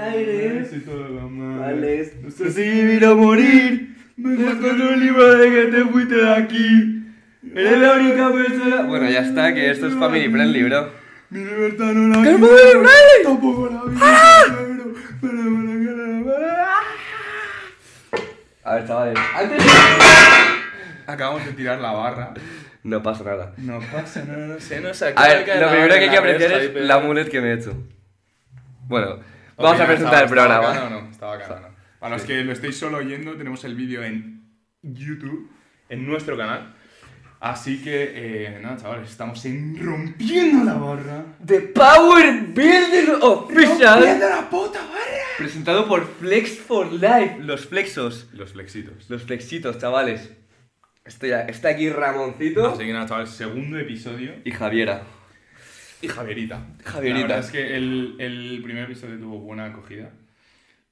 aire. Vale. No sé si vivir o morir. Me encuentro un libro de que te fuiste de aquí. Eres la única persona. Bueno, ya está, que esto es family friendly, bro. Mi libertad no la ¡Que es family friendly! Tampoco la vida. pero- pero la quiero. A ver, chavales. Antes. Acabamos de tirar la barra. No pasa nada. No pasa nada, no sé, no sé. A ver, lo primero que hay que apreciar es la mulet que me he hecho. Bueno, vamos a presentar el programa. Bacano, no, estaba bacano, no. Para los que lo estéis solo oyendo, tenemos el vídeo en YouTube, en nuestro canal. Así que, eh, nada, chavales, estamos en rompiendo la barra. The Power Builder Official. ¡Rompiendo la puta barra! Presentado por Flex for Life. Los flexos. Los flexitos. Los flexitos, chavales. Estoy está aquí Ramoncito Así que nada, chavales, segundo episodio. y Javiera. Y Javierita. Javierita. La verdad es que el, el primer episodio tuvo buena acogida.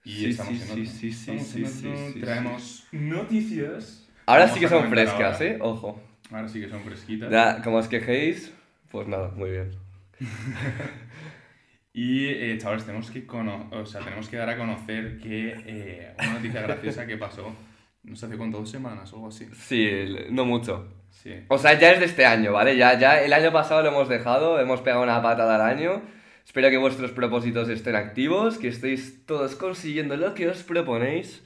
Y Sí, estamos sí, en otro. sí, sí, sí, sí, Traemos noticias. Ahora Vamos sí que son frescas, ahora. ¿eh? Ojo. Ahora sí que son fresquitas. Ya, como os quejéis, pues nada, muy bien. Y, eh, chavales, tenemos que, cono- o sea, tenemos que dar a conocer que eh, una noticia graciosa que pasó, no sé hace cuánto, dos semanas o algo así. Sí, no mucho. Sí. O sea, ya es de este año, ¿vale? Ya, ya el año pasado lo hemos dejado, hemos pegado una patada al año. Espero que vuestros propósitos estén activos, que estéis todos consiguiendo lo que os proponéis.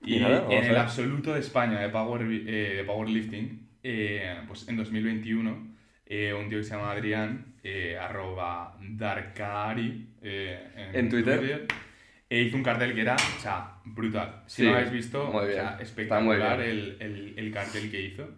Y nada, vamos en el absoluto de España de, power, eh, de powerlifting, eh, pues en 2021, eh, un tío que se llama Adrián, eh, arroba Darkari eh, En Twitter. Eh, hizo un cartel que era, o sea, brutal. Si Sí, no lo habéis visto, o sea, espectacular el, el, el cartel que hizo.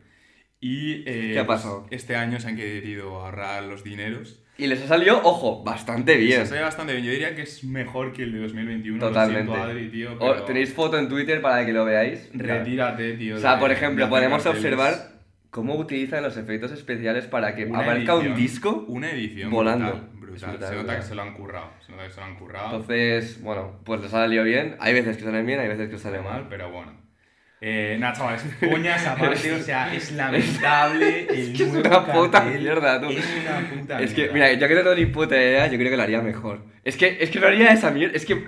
Y eh, ¿Qué ha pues, pasado? este año se han querido ahorrar los dineros. Y les ha salido, ojo, bastante bien. Se ve bastante bien. Yo diría que es mejor que el de 2021. lo Totalmente. siento, Adri, tío, pero Tenéis foto en Twitter para que lo veáis. Retírate, tío. O sea, de- por ejemplo, podemos carteles. observar cómo utilizan los efectos especiales para que Una aparezca un edición, disco. Una edición volando. brutal, Se nota que se lo han currado. Se nota que se lo han currado. Entonces, bueno, pues les ha salido bien. Hay veces que salen bien, hay veces que salen mal, pero bueno. Eh, nada, chavales, coñas aparte, o sea, es lamentable el Es que es nuevo una puta cartel, mierda, tú. Es una puta Es que, mierda. mira, yo que no ni puta idea, yo creo que lo haría mejor. Es que, es que no haría esa mierda. Es que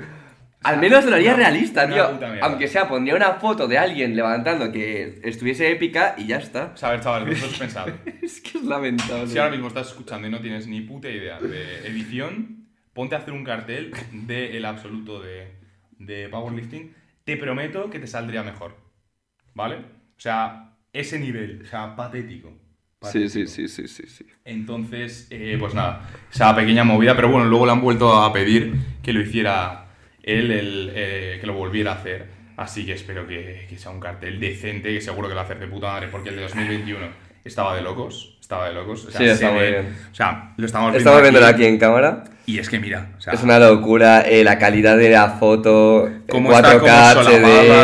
al menos lo haría una- realista, una tío. Aunque sea, pondría una foto de alguien levantando que estuviese épica y ya está. O sea, a ver, vosotros pensad. Es que es lamentable. Si ahora mismo estás escuchando y no tienes ni puta idea de edición, ponte a hacer un cartel de el absoluto de, de powerlifting. Te prometo que te saldría mejor. ¿Vale? O sea, ese nivel, o sea, patético. Sí, sí, sí, sí, sí, sí. Entonces, eh, pues nada, esa pequeña movida, pero bueno, luego le han vuelto a pedir que lo hiciera él, el, eh, que lo volviera a hacer. Así que espero que, que sea un cartel decente, que seguro que lo va a hacer de puta madre, porque el de 2021 estaba de locos, estaba de locos. O sea, Sí, está muy ve- bien. O sea, lo estamos viendo Estamos viéndolo aquí en cámara. Y es que mira, o sea, Es una locura, eh, la calidad de la foto, cómo 4K, está,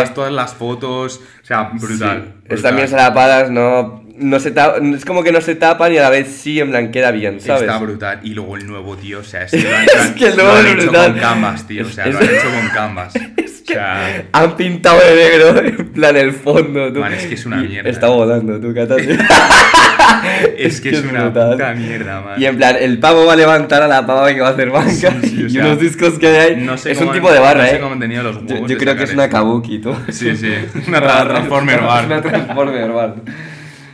HD. todas las fotos, o sea, brutal. Sí. Están bien solapadas, no, no se es como que no se tapan y a la vez sí, en plan, queda bien, ¿sabes? Está brutal. Y luego el nuevo, tío, o sea, es que lo han, Es que lo han hecho con Canvas, tío, o sea, Es- lo han hecho con Canvas. Es que O sea, han pintado de negro, en plan, el fondo, tú. Man, es que es una mierda, Está eh. volando, tú, Cata, es que es, una brutal. puta mierda, man. Y en plan, el pavo va a levantar a la pava que va a hacer banca. Sí, sí, o y unos discos que hay. no sé es un han- tipo de barra, no sé eh. cómo han tenido los Yo, creo que es una kabuki, tú. Sí, sí, una tra- Transformer bar. una Transformer bar.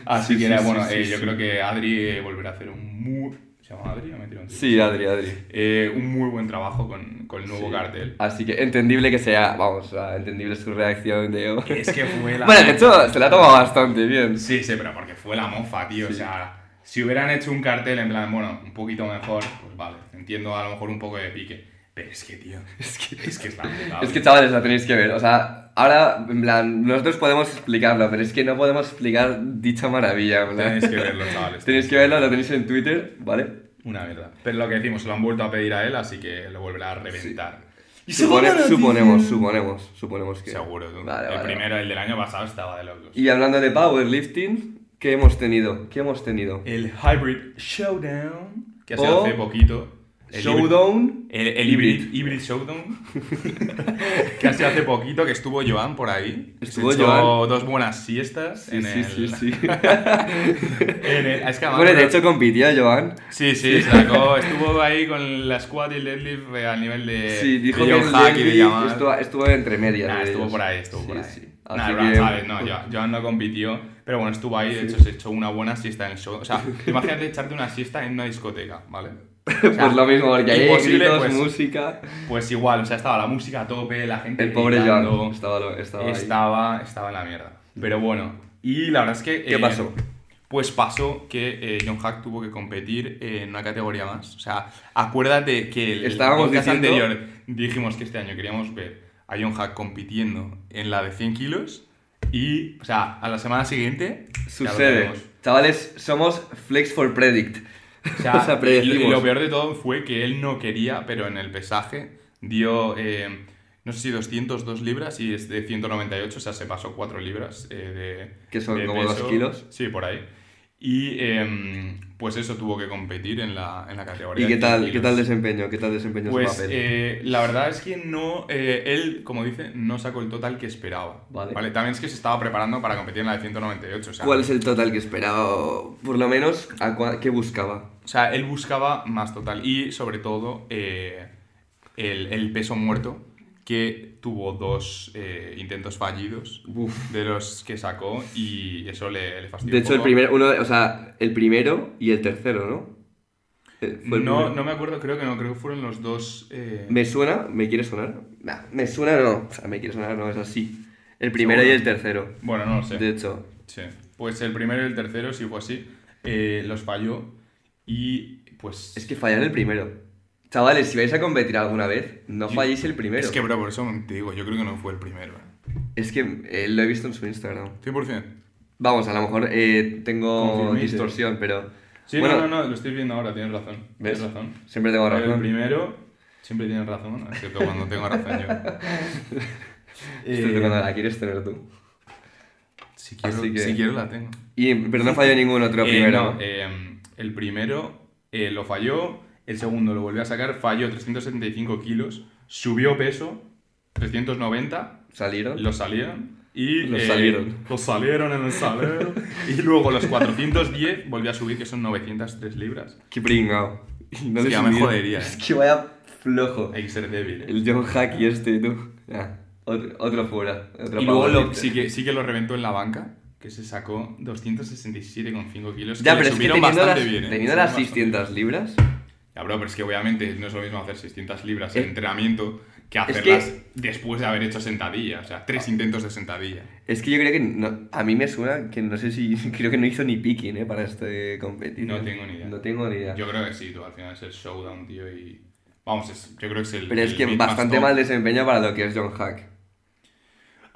Así Sí, que, bueno, eh, yo creo que Adri eh, volverá a hacer un muy... ¿Se llama Adri? ¿O me un? Sí, Adri, Adri. Eh, un muy buen trabajo con, con el nuevo Sí. cartel. Así que entendible que sea, vamos, entendible su reacción de... Es que fue la... Bueno, de hecho, se la ha tomado bastante bien. Sí, sí, pero porque fue la mofa, tío. Sí. O sea, si hubieran hecho un cartel en plan, bueno, un poquito mejor, pues vale. Entiendo a lo mejor un poco de pique. Pero es que, tío, es que es, que es lamentable. Es que, chavales, la tenéis que ver. O sea, ahora, en plan, nosotros podemos explicarlo, pero es que no podemos explicar dicha maravilla, en plan. Tenéis que verlo, chavales. Tenéis que verlo, lo tenéis en Twitter, ¿vale? Una verdad. Pero lo que decimos, se lo han vuelto a pedir a él, así que lo volverá a reventar. Y supone- suponemos, suponemos, suponemos que... Seguro, tú. Vale, el vale, primero, el del año pasado, estaba de locos. Y hablando de powerlifting, ¿qué hemos tenido? ¿Qué hemos tenido? El Hybrid Showdown, que ha sido O- hace poquito. El Showdown. El, el Hybrid, Hybrid Showdown. Casi hace poquito que estuvo Joan por ahí. Estuvo Se echó Joan. dos buenas siestas Sí, en sí, el... sí, sí. en el- es que además- Bueno, de hecho compitió Joan. Sí, sí, sacó, estuvo ahí con la squad y el deadlift eh, al nivel de, Sí, dijo de que el Hack y de estuvo, estuvo entre medias. Nah, estuvo ellos. por ahí, estuvo Sí, por ahí. sí. Nah, que- ¿sabes? No, Joan, Joan no compitió, pero bueno, estuvo ahí, de hecho se echó una buena siesta en el show. O sea, imagínate echarte una siesta en una discoteca, ¿vale? O sea, pues lo mismo, porque ahí gritos, pues, música. Pues igual, o sea, estaba la música a tope, la gente El pobre gritando, Joan estaba, estaba ahí. estaba, estaba en la mierda. Pero bueno, y la verdad es que... ¿Qué eh, pasó? Pues pasó que eh, John Hack tuvo que competir en una categoría más. O sea, acuérdate que el Estábamos diciendo- anterior dijimos que este año queríamos ver a John Hack compitiendo en la de 100 kilos y, o sea, a la semana siguiente... Sucede. Chavales, somos Flex for Predict. O sea, O sea, y- y lo peor de todo fue que él no quería, pero en el pesaje dio, eh, no sé si 202 libras y es de 198, o sea, se pasó 4 libras eh, de Que son de como peso. kilos. Sí, por ahí. Y em, pues eso tuvo que competir en la, en la categoría. ¿Y qué de 100 tal, qué tal desempeño? ¿Qué tal desempeño Pues su papel? eh, la verdad es que no, eh, él, como dice, no sacó el total que esperaba. Vale. También es que se estaba preparando para competir en la de 198. O sea, ¿Cuál es el total que esperaba? Por lo menos, ¿a cua- ¿qué buscaba? O sea, él buscaba más total y sobre todo eh, el, el peso muerto que tuvo dos eh, intentos fallidos Uf. de los que sacó y eso le, le fastidió De un hecho, el poco. primer, uno, o sea, el primero y el tercero, ¿no? Eh, fue No, primero. no me acuerdo, creo que no, creo que fueron los dos... eh, ¿Me suena? ¿Me quiere sonar? Nah, me suena no. O sea, me quiere sonar no, es así. El primero Seguro. y el tercero. Bueno, no lo sé. De hecho, Sí. Pues el primero y el tercero, sí fue así, eh, los falló y pues... es que fallar el primero. Chavales, si vais a competir alguna vez, no Yo- falléis el primero. Es que, bro, por eso te digo, yo creo que no fue el primero. eh. Es que eh, lo he visto en su Instagram. 100%. Vamos, a lo mejor eh, tengo distorsión, pero. Sí, bueno, no, no, no, lo estoy viendo ahora, tienes razón. ¿Ves? Tienes razón. Siempre tengo El razón. primero, siempre tienes razón, excepto cuando tengo razón yo. Estoy Eh, tocando la quieres tener tú. si, quiero, que- si quiero la tengo. Y, pero no falló ningún otro Eh, primero. eh, el primero eh, lo falló, el segundo lo volvió a sacar, falló 375 kilos, subió peso, 390, ¿Salieron? los salieron. Y, Los eh, salieron. Los salieron en el salero. y luego los 410 volvió a subir, que son 903 libras. Qué pringao. No Es que ya me subió. jodería, eh. Es que vaya flojo. Hay que ser débil. eh. El John Hacky este, tú. Ya, otro, otro fuera. Otro Y luego lo- sí, que, sí que lo reventó en la banca, que se sacó 267,5 kilos. Ya, que le pero es que subieron teniendo bastante las, bien, ¿eh? teniendo Subieron las bastante 600 libras. Ya, bro, pero es que obviamente no es lo mismo hacer 600 libras en entrenamiento que es hacerlas después de haber hecho sentadilla. O sea, tres intentos de sentadilla. Es que yo creo que. No, a mí me suena que no sé si. Creo que no hizo ni picking, ¿eh? Para este competición. No tengo ni idea. No tengo ni idea. Yo creo que sí, tú, al final es el showdown, tío, y... Vamos, es- yo creo que es el... pero es el que bastante mal desempeño para lo que es John Hack.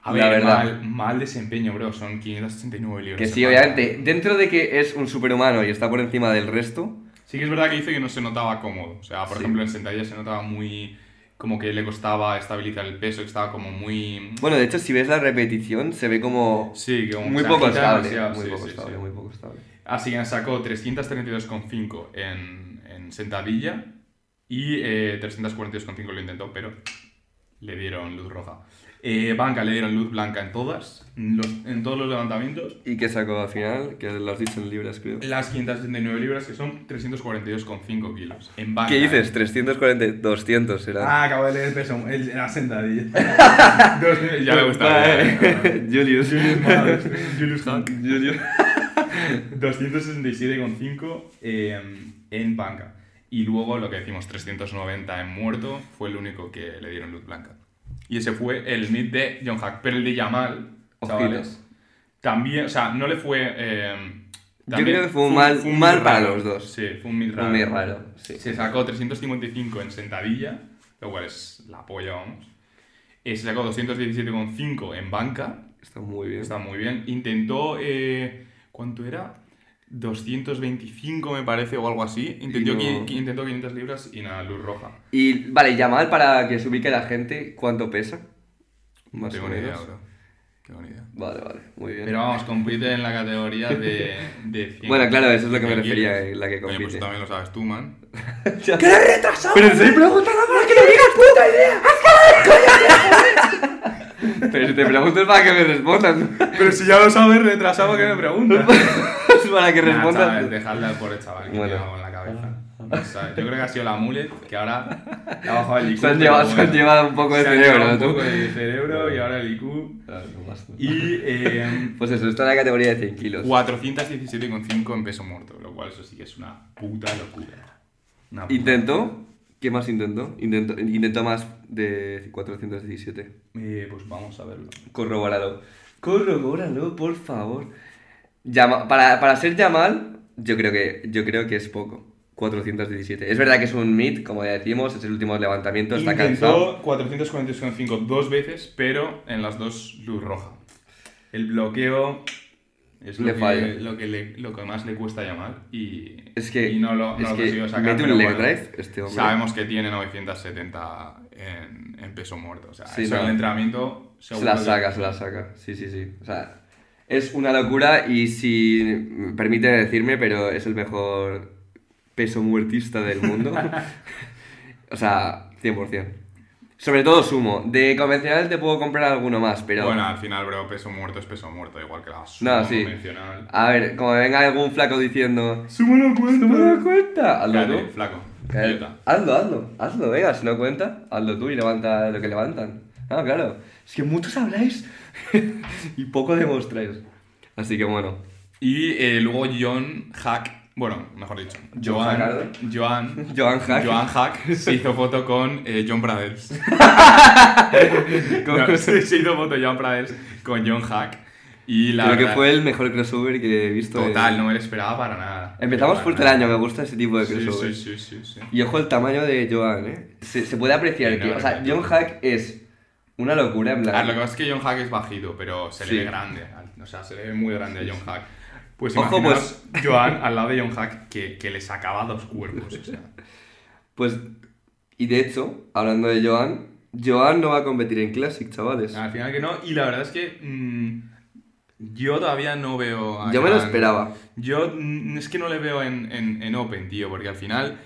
A la ver, verdad. Mal, mal desempeño, bro. Son 569 libras. Que sí, obviamente, dentro de que es un superhumano y está por encima del resto, Sí que es verdad que dice que no se notaba cómodo. O sea, por Sí. ejemplo, en sentadilla se notaba muy... Como que le costaba estabilizar el peso, que estaba como muy... bueno, de hecho, si ves la repetición, se ve como Sí, que como muy poco estable. Muy sí, poco sí, estable, muy poco estable. Así que sacó 332,5 en, en sentadilla y eh, 342,5 lo intentó, pero le dieron luz roja. Eh, banca le dieron luz blanca en todas, los- en todos los levantamientos. ¿Y qué sacó al final? Que lo has dicho en libras, creo. Las 569 libras, que son 342,5 kilos. En banca. ¿Qué dices? 340, 200 será. Ah, acabo de leer el peso, el, la sentadilla. Ya me gusta. Julius. Julius Hunt. Julius. 267,5 eh, en banca. Y luego lo que decimos, 390 en muerto, fue el único que le dieron luz blanca. Y ese fue el mid de John Hack. Pero el de Yamal, chavales, también, o sea, no le fue... eh, Yo también creo que fue un mal- un mal mid para raro. los dos. Sí, fue un mid raro. Muy raro, sí. Se sacó 355 en sentadilla, lo cual es la polla, vamos. Eh, se sacó 217,5 en banca, Está muy bien. Está muy bien. Intentó. eh, ¿Cuánto era? 225, me parece, o algo así. Intentó, no- qui- qui- intentó 500 libras y nada, luz roja. Y vale, Yamal, para que se ubique la gente, ¿cuánto pesa? Más tengo o ni idea, menos. bro. Qué bonita idea. Vale, vale, muy bien. Pero vamos, compite en la categoría de, de 100 Bueno, claro, eso es lo que me 100 refería, en la que Oye, pues compite. tú también lo sabes tú, man. ¡Que eres retrasado! Pero estoy preguntando para que me digas puta idea. Pero si te pregunto es para que me respondas. Pero si ya lo sabes, retrasado, ¿qué me preguntas? es para que Nah, respondas. chaval, dejadle al pobre chaval que Bueno. en la cabeza. O sea, yo creo que ha sido la mulet que ahora ha bajado el IQ. Se han llevado, se han llevado un poco de Se han cerebro, llevado ¿no? un poco de cerebro y ahora el IQ. Y eh, Pues eso, está en la categoría de 100 kilos. 417,5 en peso muerto, lo cual eso sí que es una puta locura. Una puta ¿Intentó? ¿Qué más intentó? Intentó, intentó más de 417. Eh, pues vamos a verlo. Corrobóralo. Corrobóralo, por favor. Llama- para, para ser Yamal, yo creo, que, yo creo que es poco. 417. Es verdad que es un mid, como ya decimos, es el último levantamiento, está cansado. Intentó 446,5 dos veces, pero en las dos luz roja. El bloqueo es lo, Le que, falla. lo, que le- lo que más le cuesta llamar y, Es que, y no lo, no es lo que sacar. mete un leg bueno, drive este hombre. Sabemos que tiene 970 en, en peso muerto. O sea, Sí, eso no. en el entrenamiento Se la que- saca, se la saca. Sí, sí, sí. O sea, es una locura y si me permite decirme, pero es el mejor peso muertista del mundo. o sea, 100%. Sobre todo sumo. De convencional te puedo comprar alguno más, pero... Bueno, al final, bro, peso muerto es peso muerto, igual que la No, sumo sí. convencional. A ver, como venga algún flaco diciendo... ¡Sumo no cuenta! ¿No me das cuenta? Hazlo Cállate, tú. flaco. Cállate. Hazlo, hazlo, hazlo, venga, si no cuenta, hazlo tú y levanta lo que levantan. Ah, claro. Es que muchos habláis y poco demostráis. Así que bueno. Y eh, luego John Hack, bueno, mejor dicho, Joan. Joan, Joan Hack. Joan Hack se hizo foto con eh, John Pradels. ¿Cómo No, se- hizo foto John Pradels con John Hack. Y la Creo que fue el mejor crossover que he visto. total, no me lo esperaba para nada. Empezamos fuerte el año, me gusta ese tipo de crossover. sí, sí, sí, sí. Y ojo el tamaño de Joan, ¿eh? Se, se puede apreciar que, o sea. John Hack es una locura en plan. Ah, lo que pasa es que John Hack es bajito, pero se le ve grande. O sea, se le ve muy grande a John Hack. Pues Ojo, imaginaos Joan al lado de John Hack que, que le sacaba dos cuerpos. O sea. Pues, y de hecho, hablando de Joan, Joan no va a competir en Classic, chavales. Al final que no, y la verdad es que mm, yo todavía no veo a Yo me lo esperaba. Yo mm, es que no le veo en, en, en Open, tío, porque al final...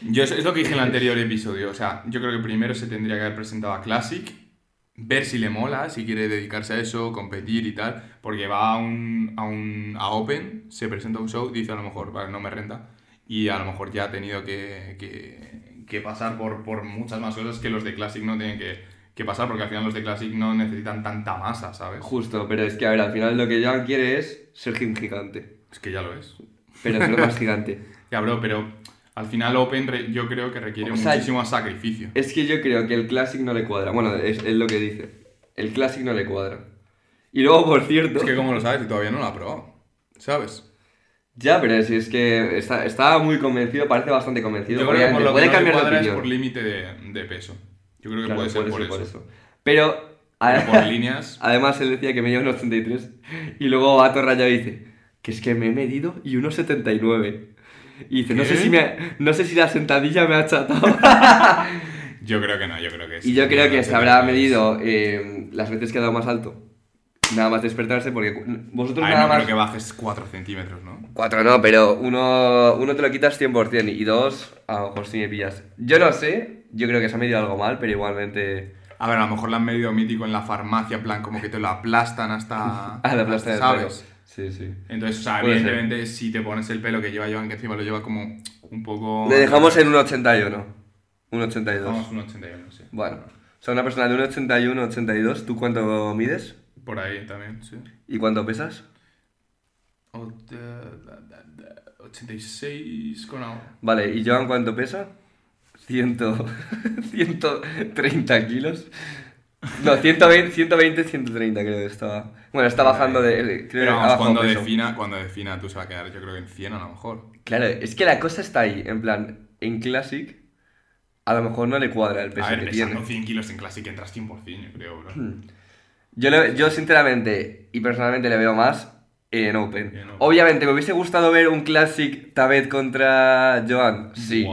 Yo, es lo que dije en el anterior episodio, o sea, yo creo que primero se tendría que haber presentado a Classic, ver si le mola, si quiere dedicarse a eso, competir y tal, porque va a un, a un a Open, se presenta a un show, dice a lo mejor, vale, no me renta, y a lo mejor ya ha tenido que, que, que pasar por, por muchas más cosas que los de Classic no tienen que, que pasar, porque al final los de Classic no necesitan tanta masa, ¿sabes? Justo, pero es que, a ver, al final lo que Joan quiere es ser un gigante. Es que ya lo es. Pero ser más gigante. Ya, bro, pero al final Open yo creo que requiere O sea, muchísimo sacrificio. Es que yo creo que el Classic no le cuadra. Bueno, es, es lo que dice. El Classic no le cuadra. Y luego, por cierto... Es que como lo sabes, y todavía no lo ha probado. ¿Sabes? Ya, pero si es que está, está muy convencido, parece bastante convencido. Yo creo que por lo puede que no le cambiar de cuadra es opinión. por límite de, de peso. Yo creo que Claro, puede ser por, eso. Pero, Pero por líneas... además él decía que medía un 83 y luego Vato Raya dice que es que me he medido y 1,79. Y dice, no sé, si me, no sé si la sentadilla me ha achatado. Yo creo que no, yo creo que sí. y yo creo que se habrá medido eh, las veces que ha dado más alto. Nada más despertarse porque vosotros Ay, nada no más... creo que bajes 4 centímetros, ¿no? Cuatro no, pero uno, uno te lo quitas 100% y dos, a lo mejor si me pillas. Yo no sé, yo creo que se ha medido algo mal, pero igualmente... A ver, a lo mejor lo han medido mítico en la farmacia, en plan, como que te lo aplastan hasta... Ah, la plasta del ¿Sabes? Sí, sí. Entonces, o sea, Puede ser. evidentemente, si te pones el pelo que lleva Joan, que encima lo lleva como un poco... Le dejamos en un 81. Un 82. Vamos, un 81, sí. Bueno, o sea, una persona de un 81, 82, ¿tú cuánto mides? Por ahí también, sí. ¿Y cuánto pesas? Ot- eh, da- da- da- 86 con algo. Vale, ¿y Joan cuánto pesa? Ciento... 130 kilos. No, 120, 120, 130 creo que estaba. Bueno, está bajando de... Creo Pero vamos, cuando defina, cuando defina tú se va a quedar, yo creo que en 100 a lo mejor. Claro, es que la cosa está ahí, en plan, en Classic a lo mejor no le cuadra el peso a ver, que pesando tiene. 100 kilos en Classic entras 100%, yo creo, bro. Yo, le- yo sinceramente y personalmente le veo más en Open. En Open. Obviamente, me hubiese gustado ver un Classic Tabet contra Joan, sí.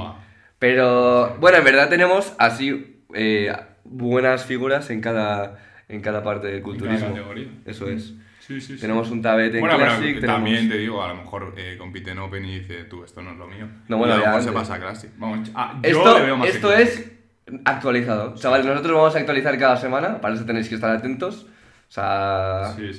Pero bueno, en verdad tenemos así eh, buenas figuras en cada, en cada parte del culturismo. Eso es. Sí, sí, sí. Tenemos un tablet en bueno, pero Classic, tenemos... también te digo, a lo mejor eh, compite en Open y dice, tú, esto no es lo mío. No, bueno, y a lo mejor se pasa a Classic. Vamos, ah, yo Esto, le veo más esto es actualizado. Chavales, nosotros vamos a actualizar cada semana, para eso tenéis que estar atentos. O sea, Sí, sí.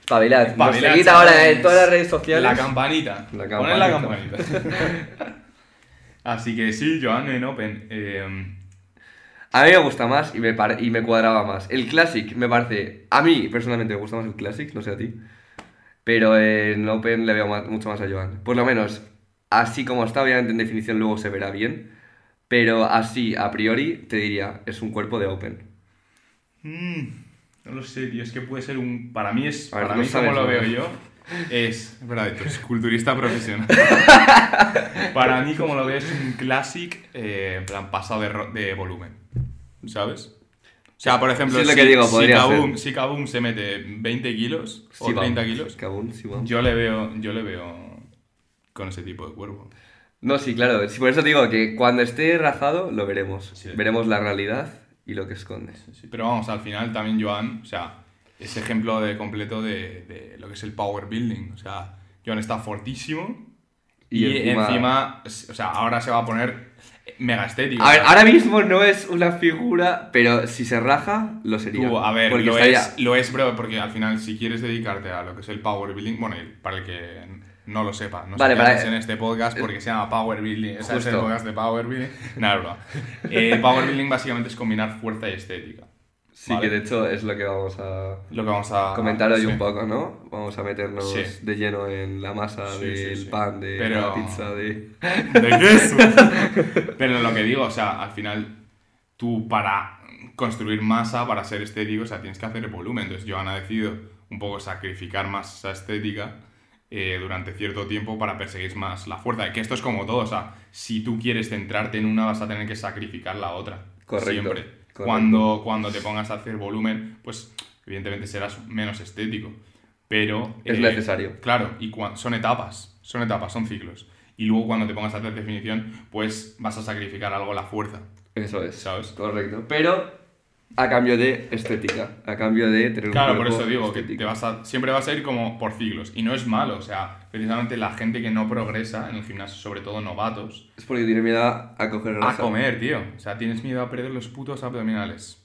espabilad. Nos Espabilad, chavales. ahora en todas las redes sociales. La campanita. La Poned la campanita. campanita. Así que sí, Joan en Open. eh, A mí me gusta más y me, y me cuadraba más. El Classic me parece. A mí personalmente me gusta más el Classic, no sé a ti. Pero en Open le veo más- mucho más a Joan. Por lo menos, así como está, obviamente en definición luego se verá bien. Pero así, a priori, te diría, es un cuerpo de Open. mm, no lo sé, tío. Es que puede ser un. Para mí es. Ver, para mí, como lo veo yo, es. Es verdad, tú eres culturista profesional. para mí, como lo veo, es un Classic. eh, en plan, pasado de, de volumen. ¿Sabes? O sea, por ejemplo, Sí, es lo si, digo, si podría Kaboom, ser. si Kaboom se mete 20 kilos o Sí, 30 vamos. kilos, sí, yo le veo, yo le veo con ese tipo de cuerpo. No, sí, claro. Por eso digo que cuando esté razado lo veremos. Veremos la realidad y lo que esconde. Sí, pero vamos, al final también Joan, o sea, es ejemplo de completo de, de lo que es el power building. O sea, Joan está fortísimo y, Y encima... encima- o sea, ahora se va a poner mega estético. A ver, ahora mismo no es una figura, pero si se raja, lo sería. tú, a ver, lo estaría- es, lo es, bro, porque al final si quieres dedicarte a lo que es el power building, bueno, para el que no lo sepa, no Vale, sé haces en este podcast porque se llama Power Building, es el podcast de Power Building. Nada, bro. Eh, power Building básicamente es combinar fuerza y estética. Sí, ¿vale? que de hecho es lo que vamos a Lo que vamos a comentar hoy sí. un poco, ¿no? Vamos a meternos Sí. de lleno en la masa Sí, del pan, de Pero- la pizza, de... de queso. Pero lo que digo, o sea, al final tú para construir masa, para ser estético, o sea, tienes que hacer volumen. Entonces Joan ha decidido un poco sacrificar más esa estética eh, durante cierto tiempo para perseguir más la fuerza. Que esto es como todo, o sea, si tú quieres centrarte en una vas a tener que sacrificar la otra. Correcto, Siempre. Correcto. Cuando, cuando te pongas a hacer volumen, pues evidentemente serás menos estético. Pero... eh, Es necesario. Claro, y son etapas, son etapas, son ciclos. Y luego cuando te pongas a hacer definición, pues vas a sacrificar algo la fuerza. Eso es, ¿Sabes? correcto. Pero a cambio de estética, a cambio de tener un Claro, por eso digo que te vas a, siempre vas a ir como por ciclos. Y no es malo, o sea, precisamente la gente que no progresa en el gimnasio, sobre todo novatos, Es porque tiene miedo a coger a grasa. comer, tío. O sea, tienes miedo a perder los putos abdominales.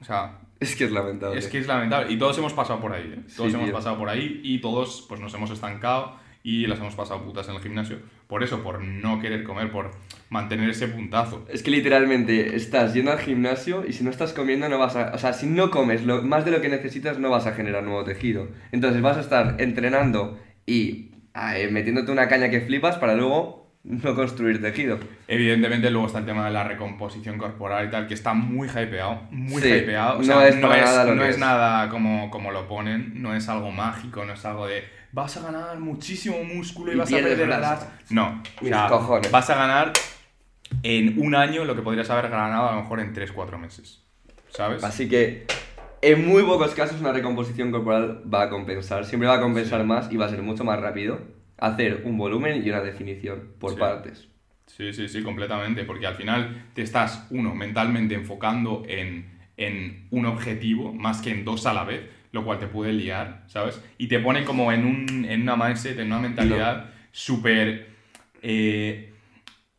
O sea, Es que es lamentable. Es que es lamentable. Y todos hemos pasado por ahí, ¿eh? Todos Sí, hemos tío. pasado por ahí y todos pues nos hemos estancado y las hemos pasado putas en el gimnasio. Por eso, por no querer comer, por mantener ese puntazo. Es que literalmente estás yendo al gimnasio y si no estás comiendo no vas a... O sea, si no comes lo, más de lo que necesitas no vas a generar nuevo tejido. Entonces vas a estar entrenando y metiéndote una caña que flipas para luego no construir tejido. Evidentemente luego está el tema de la recomposición corporal y tal, que está muy hypeado, muy Sí, hypeado. O no sea, es para nada no es es. nada como, como lo ponen, no es algo mágico, no es algo de vas a ganar muchísimo músculo y, Y vas a perder grasa. No, o Mis sea, cojones. vas a ganar en un año lo que podrías haber ganado a lo mejor en 3-4 meses. ¿Sabes? Así que en muy pocos casos una recomposición corporal va a compensar. Siempre va a compensar más y va a ser mucho más rápido hacer un volumen y una definición por Sí. partes. Sí, sí, sí, completamente, porque al final te estás, uno, mentalmente enfocando en, en un objetivo más que en dos a la vez, lo cual te puede liar, ¿sabes? Y te pone como en, un, en una mindset, en una mentalidad súper eh,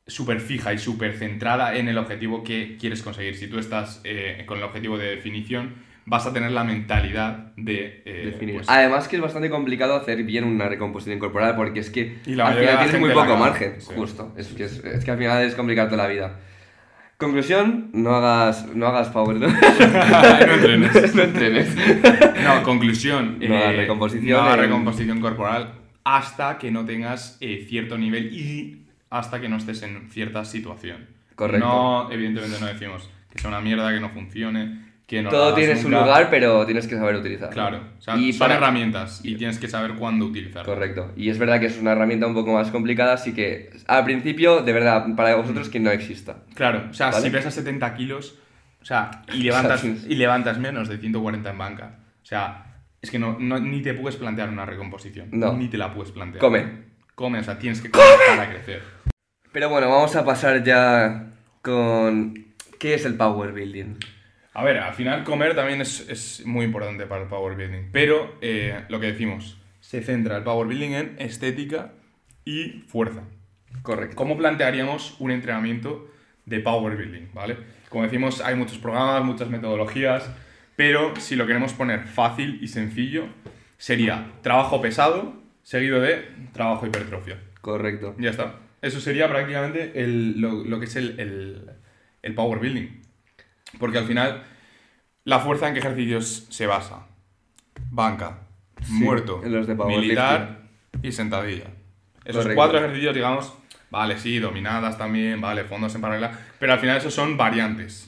súper fija y súper centrada en el objetivo que quieres conseguir. Si tú estás eh, con el objetivo de definición, vas a tener la mentalidad de... eh, Definir. pues, Además que es bastante complicado hacer bien una recomposición corporal porque es que al final tienes muy poco margen, sí. justo. Es que, es, es que al final es complicarte la vida. Conclusión, no hagas, no hagas power, ¿no? no entrenes. no entrenes. No, conclusión. No hagas eh, recomposición no hagas recomposición corporal hasta que no tengas eh, cierto nivel y hasta que no estés en cierta situación. Correcto. No, evidentemente no decimos que sea una mierda, que no funcione, que no lo Todo tiene su lugar, pero tienes que saber utilizarlo. Claro, o sea, y son para- herramientas y tienes que saber cuándo utilizarlas. Correcto. Y es verdad que es una herramienta un poco más complicada, así que al principio, de verdad, para vosotros que no exista. Claro, o sea, ¿Vale? si pesas 70 kilos o sea, y, levantas, y levantas menos de 140 en banca, o sea, es que no, no- ni te puedes plantear una recomposición. No. Ni te la puedes plantear. Come. Come, o sea, tienes que comer para crecer. Pero bueno, vamos a pasar ya con... ¿Qué es el power building? A ver, al final comer también es, es muy importante para el power building. Pero eh, lo que decimos, se centra el power building en estética y fuerza. Correcto. ¿Cómo plantearíamos un entrenamiento de power building? ¿vale? Como decimos, hay muchos programas, muchas metodologías, pero si lo queremos poner fácil y sencillo, sería trabajo pesado seguido de trabajo hipertrofia. Correcto. Ya está. Eso sería prácticamente el- lo, lo que es el, el- el power building. Porque al final, la fuerza en qué ejercicios se basa. Banca, Sí, muerto, en los de powerlifting. militar y sentadilla. Esos Correcto. cuatro ejercicios, digamos, vale, sí, dominadas también, vale, fondos en paralela, pero al final esos son variantes.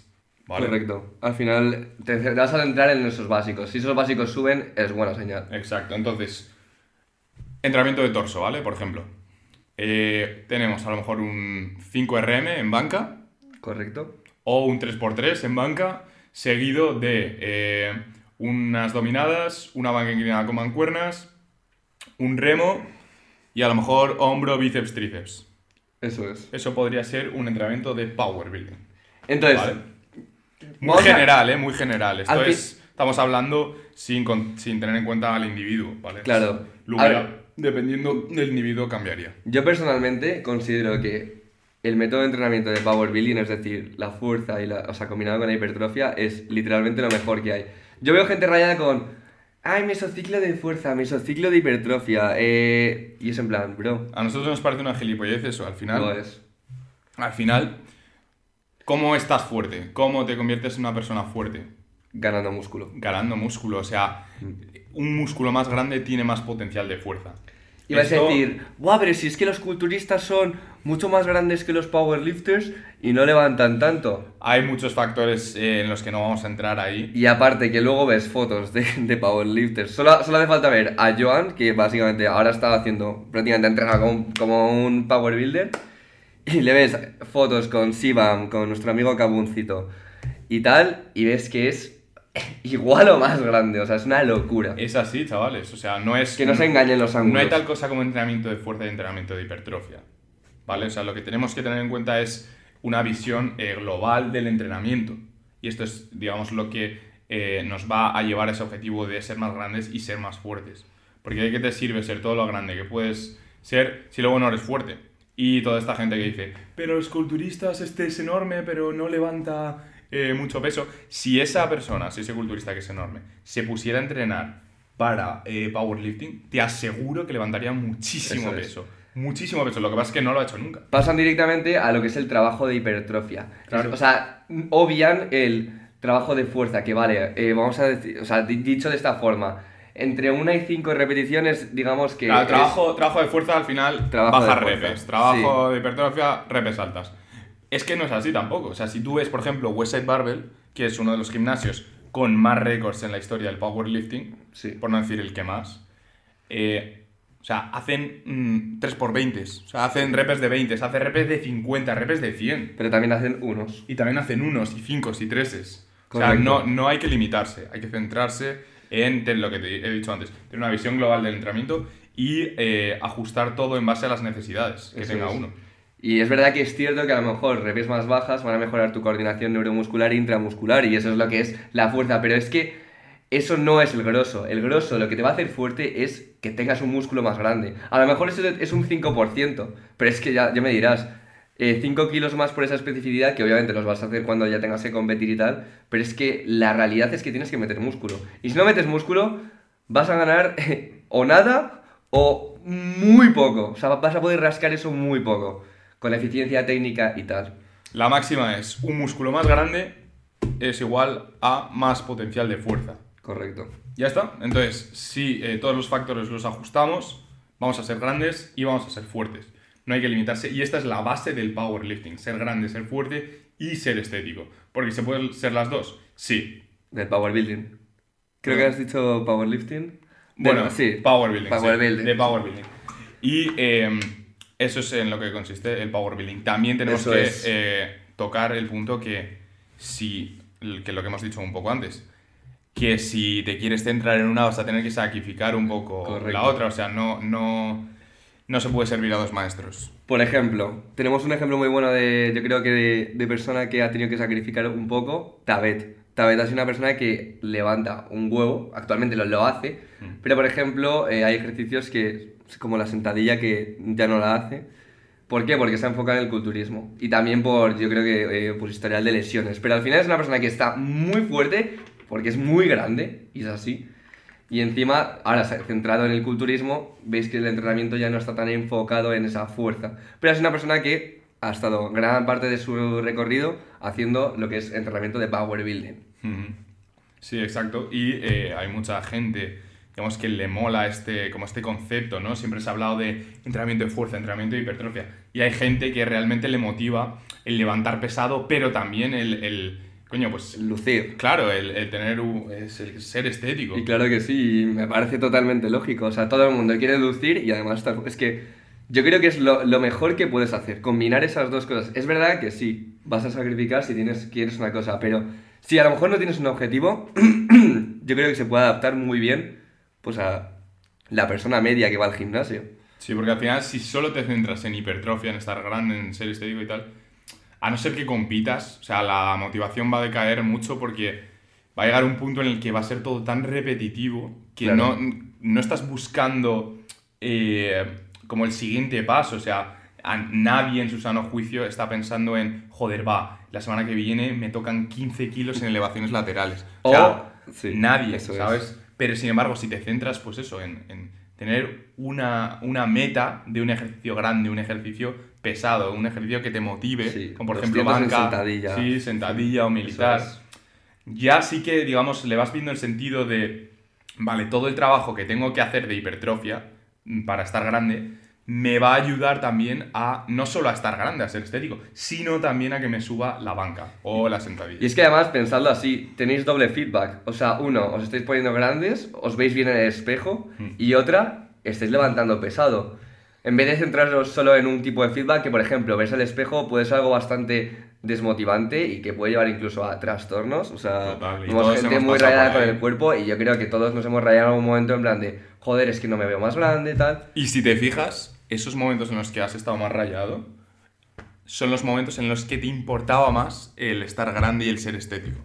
¿vale? Correcto. Al final te, te vas a centrar en esos básicos. Si esos básicos suben, es buena señal. Exacto, entonces, entrenamiento de torso, ¿vale? Por ejemplo, eh, tenemos a lo mejor un 5RM en banca, Correcto. O un 3x3 en banca, seguido de eh, unas dominadas, una banca inclinada con mancuernas, un remo y a lo mejor hombro, bíceps, tríceps. Eso es. Eso podría ser un entrenamiento de power building. Entonces, ¿vale? Muy a- general, ¿eh? Muy general. Esto fin- es, estamos hablando sin, con- sin tener en cuenta al individuo, ¿vale? Claro. Ver. dependiendo del individuo, cambiaría. yo personalmente considero que el método de entrenamiento de power building, es decir, la fuerza y la, o sea, combinado con la hipertrofia, es literalmente lo mejor que hay. Yo veo gente rayada con, ay, mesociclo de fuerza, mesociclo de hipertrofia, eh, y es en plan, bro, A nosotros nos parece una gilipollez eso, al final. no es. Al final, ¿cómo estás fuerte? ¿Cómo te conviertes en una persona fuerte? Ganando músculo. Ganando músculo, o sea, un músculo más grande tiene más potencial de fuerza. Y vas Esto- a decir, guau, pero si es que los culturistas son mucho más grandes que los powerlifters y no levantan tanto. Hay muchos factores eh, en los que no vamos a entrar ahí. Y aparte que luego ves fotos de, de powerlifters. Solo, solo hace falta ver a Joan, que básicamente ahora está haciendo, prácticamente entrenado como, un- como un powerbuilder. Y le ves fotos con Sibam, con nuestro amigo Cabuncito y tal, y ves que es igual o más grande. O sea, es una locura. Es así, chavales. O sea, no es. Que no se engañen los ángulos. No hay tal cosa como entrenamiento de fuerza y entrenamiento de hipertrofia. ¿Vale? O sea, lo que tenemos que tener en cuenta es una visión eh, global del entrenamiento. Y esto es, digamos, lo que eh, nos va a llevar a ese objetivo de ser más grandes y ser más fuertes. Porque ¿de qué te sirve ser todo lo grande que puedes ser si luego no eres fuerte? Y toda esta gente que dice, pero los culturistas, este es enorme, pero no levanta eh, mucho peso. Si esa persona, si ese culturista que es enorme, se pusiera a entrenar para eh, powerlifting, te aseguro que levantaría muchísimo Eso es. peso. Muchísimo peso. Lo que pasa es que no lo ha hecho nunca. pasan directamente a lo que es el trabajo de hipertrofia. Claro. O sea, obvian el trabajo de fuerza, que vale, eh, vamos a decir, o sea, di- dicho de esta forma, entre una y cinco repeticiones, digamos que... Claro, es- trabajo, trabajo de fuerza al final Trabajo repes. Trabajo de hipertrofia, repes altas. Es que no es así tampoco. O sea, si tú ves, por ejemplo, Westside Barbell, que es uno de los gimnasios con más récords en la historia del powerlifting, Sí. por no decir el que más, eh, o sea, hacen mm, 3x20, o sea, hacen repes de 20, hacen repes de 50, repes de 100. Pero también hacen unos. Y también hacen unos y cinco y treses. O sea, no, no hay que limitarse, hay que centrarse en lo que te he dicho antes, tener una visión global del entrenamiento y eh, ajustar todo en base a las necesidades que Eso tenga es. uno. Y es verdad que es cierto que a lo mejor repes más bajas van a mejorar tu coordinación neuromuscular e intramuscular y eso es lo que es la fuerza, pero es que eso no es el grosso. El grosso lo que te va a hacer fuerte es que tengas un músculo más grande. A lo mejor eso es un 5%, pero es que ya, ya me dirás, 5 kilos más por esa especificidad, que obviamente los vas a hacer cuando ya tengas que competir y tal, pero es que la realidad es que tienes que meter músculo. Y si no metes músculo, vas a ganar o nada o muy poco. O sea, vas a poder rascar eso muy poco, con la eficiencia técnica y tal. La máxima es un músculo más grande es igual a más potencial de fuerza. Correcto. Ya está. Entonces, si eh, todos los factores los ajustamos, vamos a ser grandes y vamos a ser fuertes. No hay que limitarse. Y esta es la base del powerlifting. Ser grande, ser fuerte y ser estético. Porque se pueden ser las dos. Sí. Del powerbuilding. Creo que has dicho powerlifting. Bueno, sí. Powerbuilding. sí, Powerbuilding. de powerbuilding. Y eh, eso es en lo que consiste el powerbuilding. También tenemos Eso que es. eh, tocar el punto que si, que lo que hemos dicho un poco antes, que si te quieres centrar en una vas a tener que sacrificar un poco Correcto. la otra. O sea, no, no, no se puede servir a dos maestros. Por ejemplo, tenemos un ejemplo muy bueno de, yo creo que de, de persona que ha tenido que sacrificar un poco, Tabet. Tabet ha sido una persona que levanta un huevo, actualmente lo, lo hace, Mm. pero por ejemplo eh, hay ejercicios que, como la sentadilla, que ya no la hace. ¿Por qué? Porque se ha enfocado en el culturismo. Y también por, yo creo que, eh, por historial de lesiones. Pero al final es una persona que está muy fuerte, porque es muy grande, y es así. Y encima, ahora centrado en el culturismo, veis que el entrenamiento ya no está tan enfocado en esa fuerza. Pero es una persona que ha estado gran parte de su recorrido haciendo lo que es entrenamiento de power building. Sí, exacto. Y eh, hay mucha gente, digamos, que le mola este, como este concepto, ¿no? Siempre se ha hablado de entrenamiento de fuerza, entrenamiento de hipertrofia. Y hay gente que realmente le motiva el levantar pesado, pero también el, el coño, pues, Lucir. claro, el, el tener, un- es el ser estético. Y claro que sí, me parece totalmente lógico. O sea, todo el mundo quiere lucir y además es que yo creo que es lo, lo mejor que puedes hacer, combinar esas dos cosas. Es verdad que sí, vas a sacrificar si tienes, quieres una cosa, pero si a lo mejor no tienes un objetivo, yo creo que se puede adaptar muy bien pues a la persona media que va al gimnasio. Sí, porque al final, si solo te centras en hipertrofia, en estar grande, en ser estético y tal, a no ser que compitas, o sea, la motivación va a decaer mucho porque va a llegar un punto en el que va a ser todo tan repetitivo que Claro. no, no estás buscando eh, como el siguiente paso, o sea, a nadie en su sano juicio está pensando en, joder, va, la semana que viene me tocan 15 kilos en elevaciones laterales. O, O- sea, sí, nadie, eso es. Pero sin embargo, si te centras, pues eso, en, en tener una, una meta de un ejercicio grande, un ejercicio pesado, un ejercicio que te motive, Sí, como por ejemplo 200 en banca, sentadilla. sí, sentadilla o militar, es. ya sí que, digamos, le vas viendo el sentido de, vale, todo el trabajo que tengo que hacer de hipertrofia mm, para estar grande, me va a ayudar también a, no solo a estar grande, a ser estético, sino también a que me suba la banca o la sentadilla. Y es que además, pensadlo así, tenéis doble feedback. O sea, uno, os estáis poniendo grandes, os veis bien en el espejo, Mm. y otra, estáis levantando pesado. En vez de centraros solo en un tipo de feedback, que por ejemplo, ves el espejo puede ser algo bastante desmotivante y que puede llevar incluso a trastornos. O sea, Total, gente muy rayada con el cuerpo y yo creo que todos nos hemos rayado en algún momento en plan de, joder, es que no me veo más grande, tal. Y si te fijas, esos momentos en los que has estado más rayado son los momentos en los que te importaba más el estar grande y el ser estético.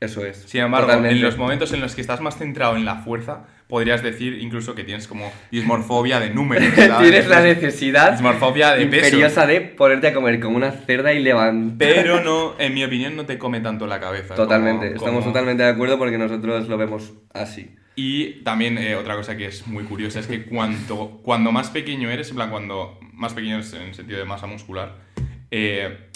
Eso es. Sin embargo, Totalmente. en los momentos en los que estás más centrado en la fuerza, podrías decir incluso que tienes como dismorfobia de números. Tienes la necesidad Dismorfobia de peso. imperiosa de ponerte a comer como una cerda y levantar. Pero no, en mi opinión, no te come tanto la cabeza. Totalmente, como- estamos como- totalmente de acuerdo porque nosotros lo vemos así. Y también eh, otra cosa que es muy curiosa es que cuanto, cuando más pequeño eres, en plan, cuando más pequeño es en el sentido de masa muscular, eh,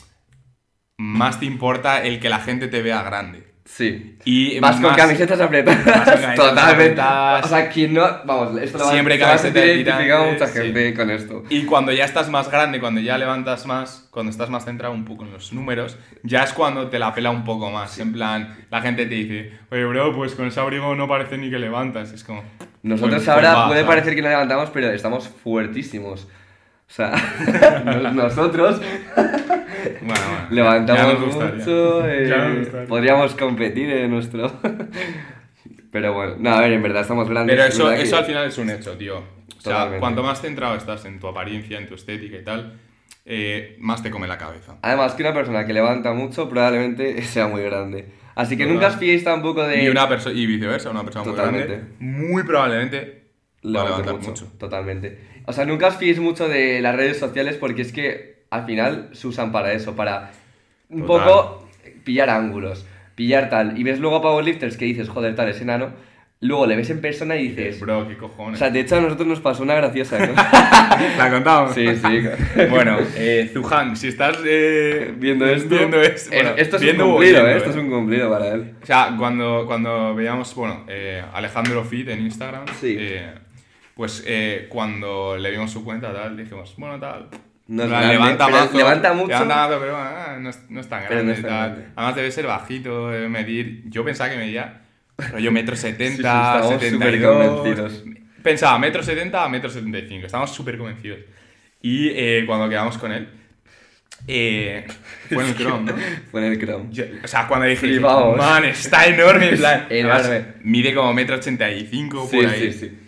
más te importa el que la gente te vea grande. Sí. Y Vas con más- camisetas apretadas. Con camisetas Totalmente. apretadas. O sea, quien no. Vamos, esto lo va, Siempre va a sentir camisetas identificado mucha gente con esto. Y cuando ya estás más grande, cuando ya levantas más, cuando estás más centrado un poco en los números, ya es cuando te la pela un poco más. En plan, la gente te dice, oye, bro, pues con ese abrigo no parece ni que levantas. Es como. Nosotros pues- ahora pues puede parecer que no levantamos, pero estamos fuertísimos. O sea, nos- nosotros Bueno, bueno, ya- levantamos mucho. eh, podríamos competir en nuestro. pero bueno, no, a ver, en verdad estamos grandes. Pero es eso, que- eso al final es un hecho, tío. O sea, Totalmente. cuanto más centrado estás en tu apariencia, en tu estética y tal, eh, más te come la cabeza. Además, que una persona que levanta mucho probablemente sea muy grande. Así que Total. nunca os fiéis tampoco de. Y, una y viceversa, una persona muy grande, muy probablemente va a levantar mucho, mucho. Totalmente. O sea, nunca os fiéis mucho de las redes sociales porque es que al final se usan para eso, para un Total. poco pillar ángulos, pillar tal. Y ves luego a powerlifters que dices, joder, tal, es enano. Luego le ves en persona y dices. Bro, qué O cojones. sea, de hecho a nosotros nos pasó una graciosa. ¿no? ¿La contamos? sí, sí. Bueno, eh, Zuhang, si estás eh, Viendo esto. viendo esto, eh, bueno, esto es viendo un o cumplido, oyendo, ¿eh? Esto es un cumplido para él. O sea, cuando, cuando veíamos, bueno, eh, Alejandro Fit en Instagram, Sí. eh, pues eh, cuando le vimos su cuenta, tal, dijimos, bueno, tal. No es grande, levanta mazo, levanta mucho. Levanta mazo, pero ah, no, es, no es tan grande. no es tan grande. Además debe ser bajito, debe medir. Yo pensaba que medía rollo metro setenta, setenta y dos. convencidos. Pensaba metro setenta a metro setenta y cinco. Estábamos súper convencidos. Y eh, cuando quedamos con él, eh, fue en el Chrome, ¿no? Fue en el Chrome. Yo- o sea, cuando dije, Flipamos. man, está enorme, en plan. Enorme. además, mide como metro ochenta y cinco Sí, por ahí. sí, sí.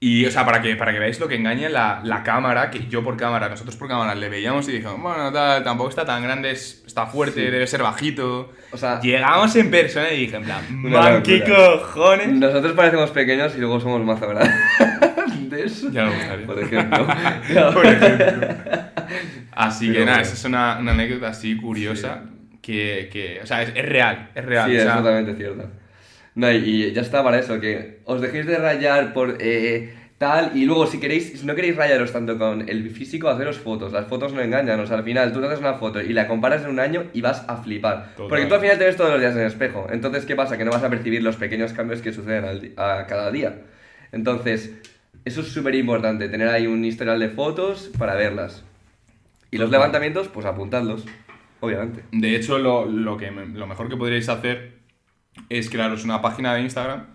Y, o sea, para que, para que veáis lo que engaña la, la cámara, que yo por cámara, nosotros por cámara le veíamos y dijimos, bueno, tal, tampoco está tan grande, es- está fuerte, Sí. debe ser bajito. O sea, Llegamos en persona y dije, en plan, man, qué cojones. nosotros parecemos pequeños y luego somos mazo, ¿verdad? De eso. Ya me gustaría. Por ejemplo. Por ejemplo. Así que nada, bueno. esa es una, una anécdota así curiosa que, que, o sea, es, es real, es real. Sí, o es totalmente cierto. No, y, ya está para eso, que os dejéis de rayar por eh, tal, y luego si queréis, si no queréis rayaros tanto con el físico, haceros fotos. Las fotos no engañan, o sea, al final tú te haces una foto y la comparas en un año y vas a flipar. Total. Porque tú al final te ves todos los días en el espejo. Entonces, ¿qué pasa? Que no vas a percibir los pequeños cambios que suceden al a cada día. Entonces, eso es súper importante, tener ahí un historial de fotos para verlas. Y los levantamientos, pues apuntadlos, obviamente. De hecho, lo, lo que, lo mejor que podríais hacer es crearos una página de Instagram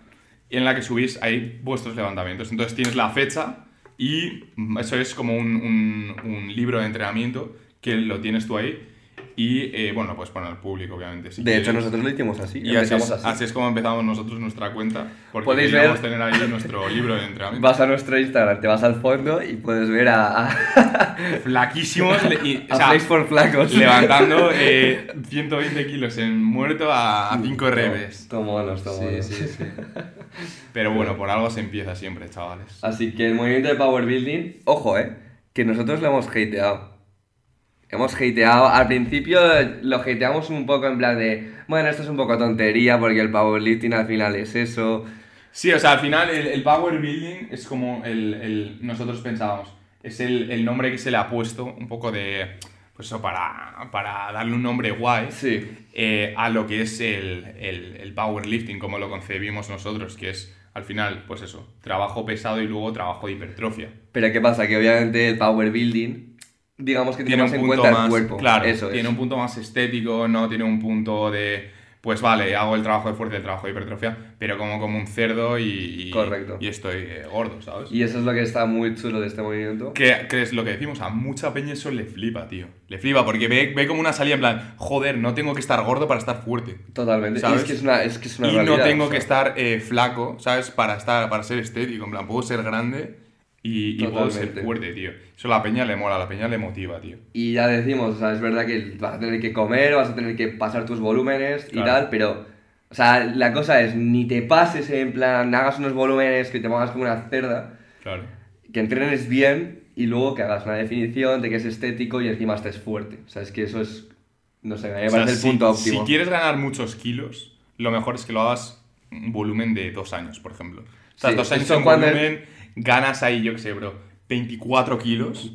en la que subís ahí vuestros levantamientos. Entonces tienes la fecha y eso es como un, un- un libro de entrenamiento que lo tienes tú ahí y, eh, bueno, pues poner al público, obviamente. si De hecho, nosotros lo hicimos así. Y así es, así es como empezamos nosotros nuestra cuenta, porque Podéis ver- tener ahí nuestro libro de entrenamiento. Vas a nuestro Instagram, te vas al fondo y puedes ver a, a, Flaquísimos y, a o sea, for Flacos. levantando eh, 120 kilos en muerto a 5 reves. Tomonos, tomonos. Sí, sí, sí. Pero bueno, por algo se empieza siempre, chavales. Así que el movimiento de Power Building, ojo, eh, que nosotros lo hemos hateado. Hemos hateado, al principio lo hateamos un poco en plan de, bueno, esto es un poco tontería porque el powerlifting al final es eso. Sí, o sea, al final el, el power building es como el, el- nosotros pensábamos, es el, el nombre que se le ha puesto un poco de, pues eso, para, para darle un nombre guay Sí, eh, a lo que es el, powerlifting, como lo concebimos nosotros, que es al final, pues eso, trabajo pesado y luego trabajo de hipertrofia. pero ¿qué pasa? Que obviamente el Power Building, digamos que tiene, tiene un más en punto cuenta más, el cuerpo. claro, eso tiene es. un punto más estético, no tiene un punto de, pues vale, hago el trabajo de fuerza y el trabajo de hipertrofia, pero como como un cerdo y, y- Correcto. y estoy eh, gordo, ¿sabes? Y eso es lo que está muy chulo de este movimiento. Que, que es lo que decimos, a mucha peña eso le flipa, tío. Le flipa porque ve, ve como una salida en plan, joder, no tengo que estar gordo para estar fuerte. Totalmente. Y ¿Sabes? es que es una, es que es una y no realidad, tengo o que sea. estar eh, flaco, ¿sabes? Para estar, para ser estético. En plan, puedo ser grande y, y ser Totalmente. fuerte, tío. Eso a la peña le mola, a la peña le motiva, tío. Y ya decimos, o sea, es verdad que vas a tener que comer, vas a tener que pasar tus volúmenes y Claro. tal, pero, o sea, la cosa es, ni te pases en plan, hagas unos volúmenes que te pongas como una cerda, Claro. que entrenes bien y luego que hagas una definición de que es estético y encima estés fuerte. O sea, es que eso es, no sé, me O sea, parece el si- punto si, óptimo. quieres ganar muchos kilos, lo mejor es que lo hagas un volumen de dos años, por ejemplo. O sea, Sí, dos años en volumen, ganas ahí, yo qué sé, bro, 24 kilos,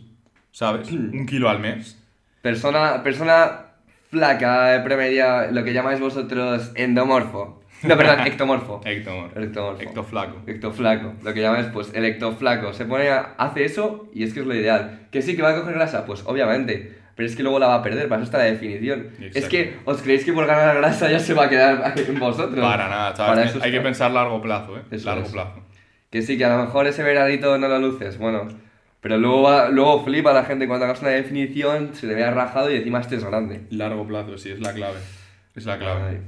¿sabes? Hmm. Un kilo al mes. Persona, persona flaca, eh, premedia, lo que llamáis vosotros endomorfo. No, perdón, ectomorfo. Ectomorfo. Ectomorfo. Ectoflaco. Ectoflaco, lo que llamáis pues el ectoflaco. Se pone, a- hace eso y es que es lo ideal. ¿Que sí que va a coger grasa? Pues obviamente. Pero es que luego la va a perder, para eso está la definición. Es que os creéis que por ganar grasa ya se va a quedar en vosotros. Para nada, Para ¿sabes? eso Hay que pensar largo plazo, ¿eh? Eso largo es. plazo. Que sí, que a lo mejor ese veranito no lo luces, bueno. Pero luego, va- luego flipa la gente cuando hagas una definición, se te vea rajado y encima estés grande. Largo plazo, sí, es la clave. Es la clave. Ay.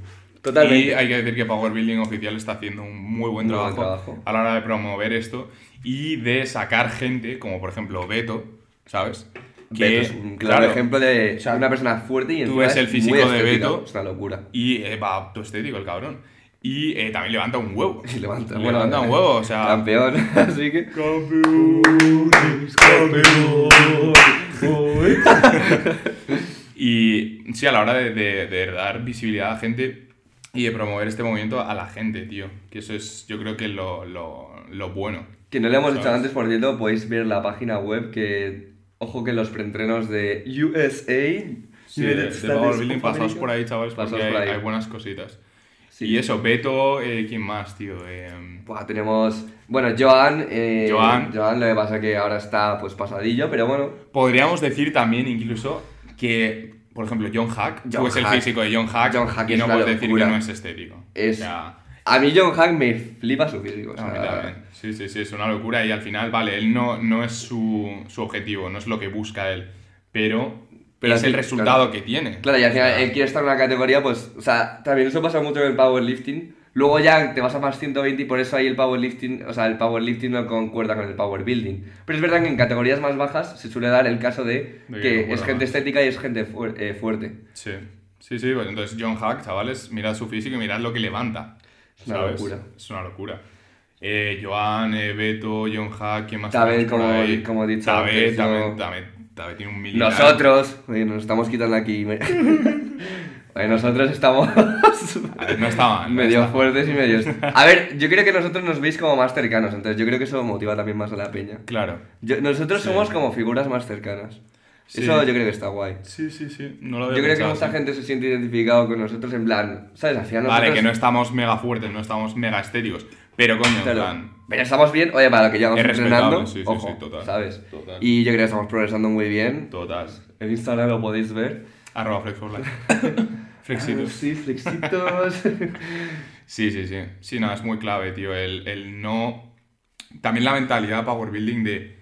Totalmente. Y hay que decir que Power Building Oficial está haciendo un muy buen Muy buen trabajo, trabajo. a la hora de promover esto y de sacar gente, como por ejemplo Beto, ¿sabes? Beto es un claro, ejemplo de o sea, una persona fuerte y tú ves es el físico muy de. Beto. Es una locura. Y eh, va autoestético el cabrón. Y eh, también levanta un huevo. Y levanta, levanta un huevo, o sea... Campeón, así que... Campeones, Y sí, a la hora de, de- de dar visibilidad a la gente y de promover este movimiento a la gente, tío. Que eso es, yo creo que lo, lo, lo bueno. Que no le hemos dicho antes, por cierto, podéis ver la página web que... Ojo que los preentrenos de USA... Sí, de, de Power Building pasaos por ahí, chavales, porque Pasaos hay, por ahí. hay buenas cositas. Sí. Y eso, Beto, eh, ¿quién más, tío? Eh, Buah, tenemos... Bueno, Joan... Eh, Joan. Joan, lo que pasa que ahora está pues pasadillo, pero bueno... podríamos decir también incluso que, por ejemplo, John Hack, John tú ves el físico de John Hack, John Hack y es no puedes decir que no es estético. Es... O sea, A mí John Hack me flipa su físico. o A mí sea, también. Sí, sí, sí, es una locura y al final, vale, él no, no es su, su objetivo, no es lo que busca él, pero, Pero es el resultado claro. que tiene. Claro, y al final él quiere estar en una categoría, pues, o sea, también eso pasa mucho en el powerlifting, Luego ya te vas a más 120 y por eso ahí el powerlifting, o sea, el powerlifting no concuerda con el powerbuilding. Pero es verdad que en categorías más bajas se suele dar el caso de De que es gente más. estética y es gente fu- eh, fuerte. Sí, sí, sí. Pues entonces, John Hack, chavales, mirad su físico y mirad lo que levanta. Es una ¿sabes? locura. Es una locura. Eh, Joan, eh, Beto, John Hack, ¿quién más Tabet, como- como he dicho Tabet, Tabet, Tabet tiene un militar. Nosotros, oye, nos estamos quitando aquí. Oye, nosotros estamos A ver, no está mal. no medio está- fuertes y medios. A ver, yo creo que nosotros nos veis como más cercanos, entonces yo creo que eso motiva también más a la peña. Claro. Yo- nosotros Sí. somos como figuras más cercanas. Sí. Eso yo creo que está guay. Sí, sí, sí. No lo Yo había creo que pensado mucha así. gente se siente identificado con nosotros en plan, ¿sabes? Al final Vale, nosotros- que no estamos mega fuertes, no estamos mega estéticos. Pero coño, en Claro. plan. Pero estamos bien, oye, para lo que llevamos Es entrenando, sí, sí, ojo, sí, total. ¿sabes? Total. Y yo creo que estamos progresando muy bien. Total. En Instagram lo podéis ver. Arroba. Flexitos. Sí, flexitos. Sí, sí, sí. Sí, no, es muy clave, tío. El, el no. También la mentalidad Power Building de.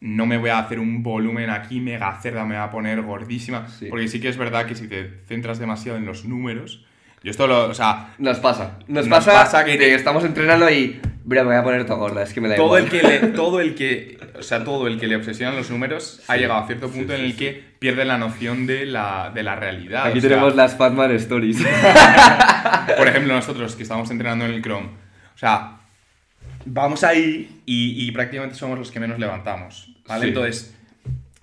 No me voy a hacer un volumen aquí mega cerda, me voy a poner gordísima. Sí. Porque sí que es verdad que si te centras demasiado en los números. Yo esto lo. O sea, Nos pasa. Nos, Nos pasa, pasa que que te- estamos entrenando y. Bro, me voy a poner todo gorda, es que me da todo igual. el que le, todo el que. O sea, todo el que le obsesionan los números ha llegado a cierto punto en el que pierde la noción de la, de la realidad. Aquí o sea, tenemos las Fatman Stories. Por ejemplo, nosotros que estamos entrenando en el Chrome. O sea, vamos ahí y, y prácticamente somos los que menos levantamos. ¿Vale? Entonces,